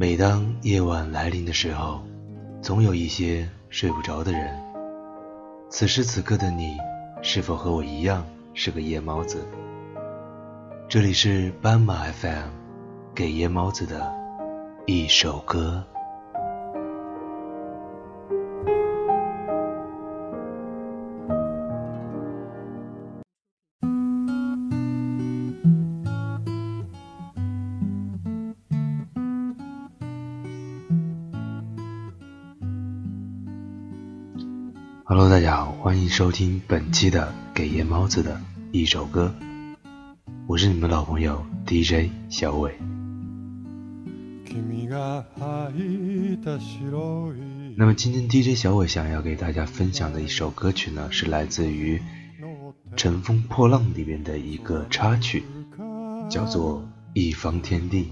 每当夜晚来临的时候，总有一些睡不着的人。此时此刻的你，是否和我一样是个夜猫子？这里是斑马 FM，给夜猫子的一首歌。Hello，大家好，欢迎收听本期的给夜猫子的一首歌，我是你们老朋友 DJ 小伟。那么今天 DJ 小伟想要给大家分享的一首歌曲呢，是来自于《乘风破浪》里面的一个插曲，叫做《一方天地》。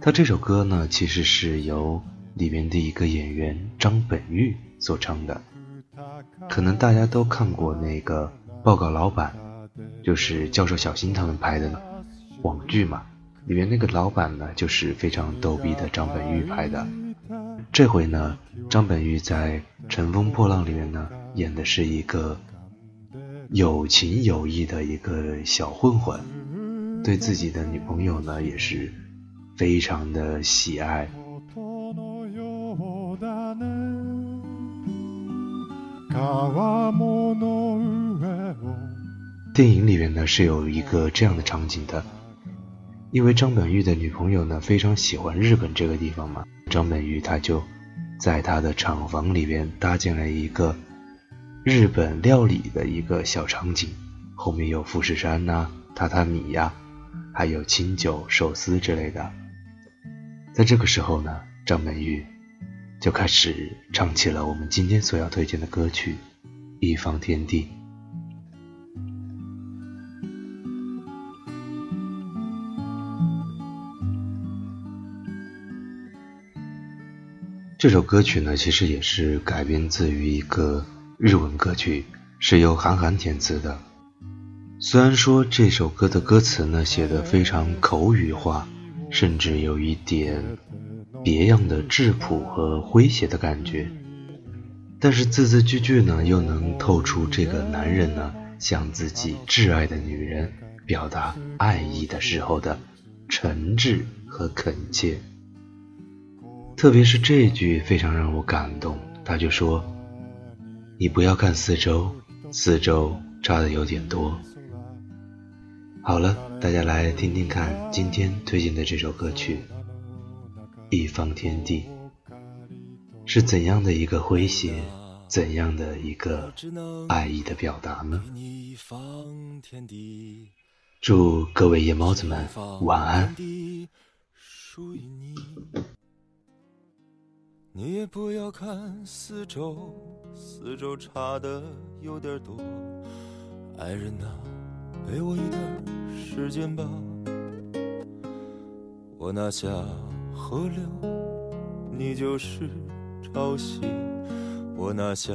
他这首歌呢，其实是由里面的一个演员张本煜。所唱的，可能大家都看过那个报告老板，就是教授小新他们拍的网剧嘛，里面那个老板呢，就是非常逗逼的张本煜拍的。这回呢，张本煜在《乘风破浪》里面呢，演的是一个有情有义的一个小混混，对自己的女朋友呢，也是非常的喜爱。电影里面呢是有一个这样的场景的，因为张本煜的女朋友呢非常喜欢日本这个地方嘛，张本煜他就在他的厂房里边搭建了一个日本料理的一个小场景，后面有富士山呐、榻榻米呀，还有清酒、寿司之类的。在这个时候呢，张本煜。就开始唱起了我们今天所要推荐的歌曲《一方天地》。这首歌曲呢，其实也是改编自于一个日文歌曲，是由韩寒填词的。虽然说这首歌的歌词呢写的非常口语化，甚至有一点。别样的质朴和诙谐的感觉，但是字字句句呢，又能透出这个男人呢向自己挚爱的女人表达爱意的时候的诚挚和恳切。特别是这句非常让我感动，他就说：“你不要看四周，四周差的有点多。”好了，大家来听听看今天推荐的这首歌曲。一方天地是怎样的一个诙谐，怎样的一个爱意的表达呢？祝各位夜猫子们晚安。你也不要看四周，四周差的有点多。爱人啊，给我一点时间吧，我拿下。河流，你就是潮汐；我拿下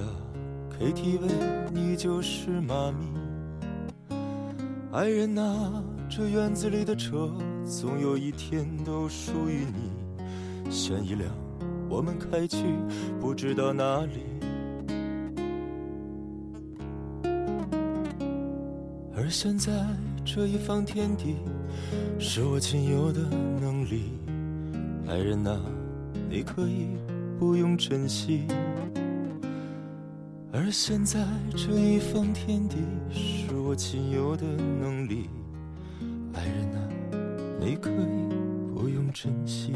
KTV，你就是妈咪。爱人啊，这院子里的车，总有一天都属于你。选一辆，我们开去不知道哪里。而现在这一方天地，是我仅有的能力。爱人呐，你可以不用珍惜。而现在这一方天地是我仅有的能力。爱人呐，你可以不用珍惜。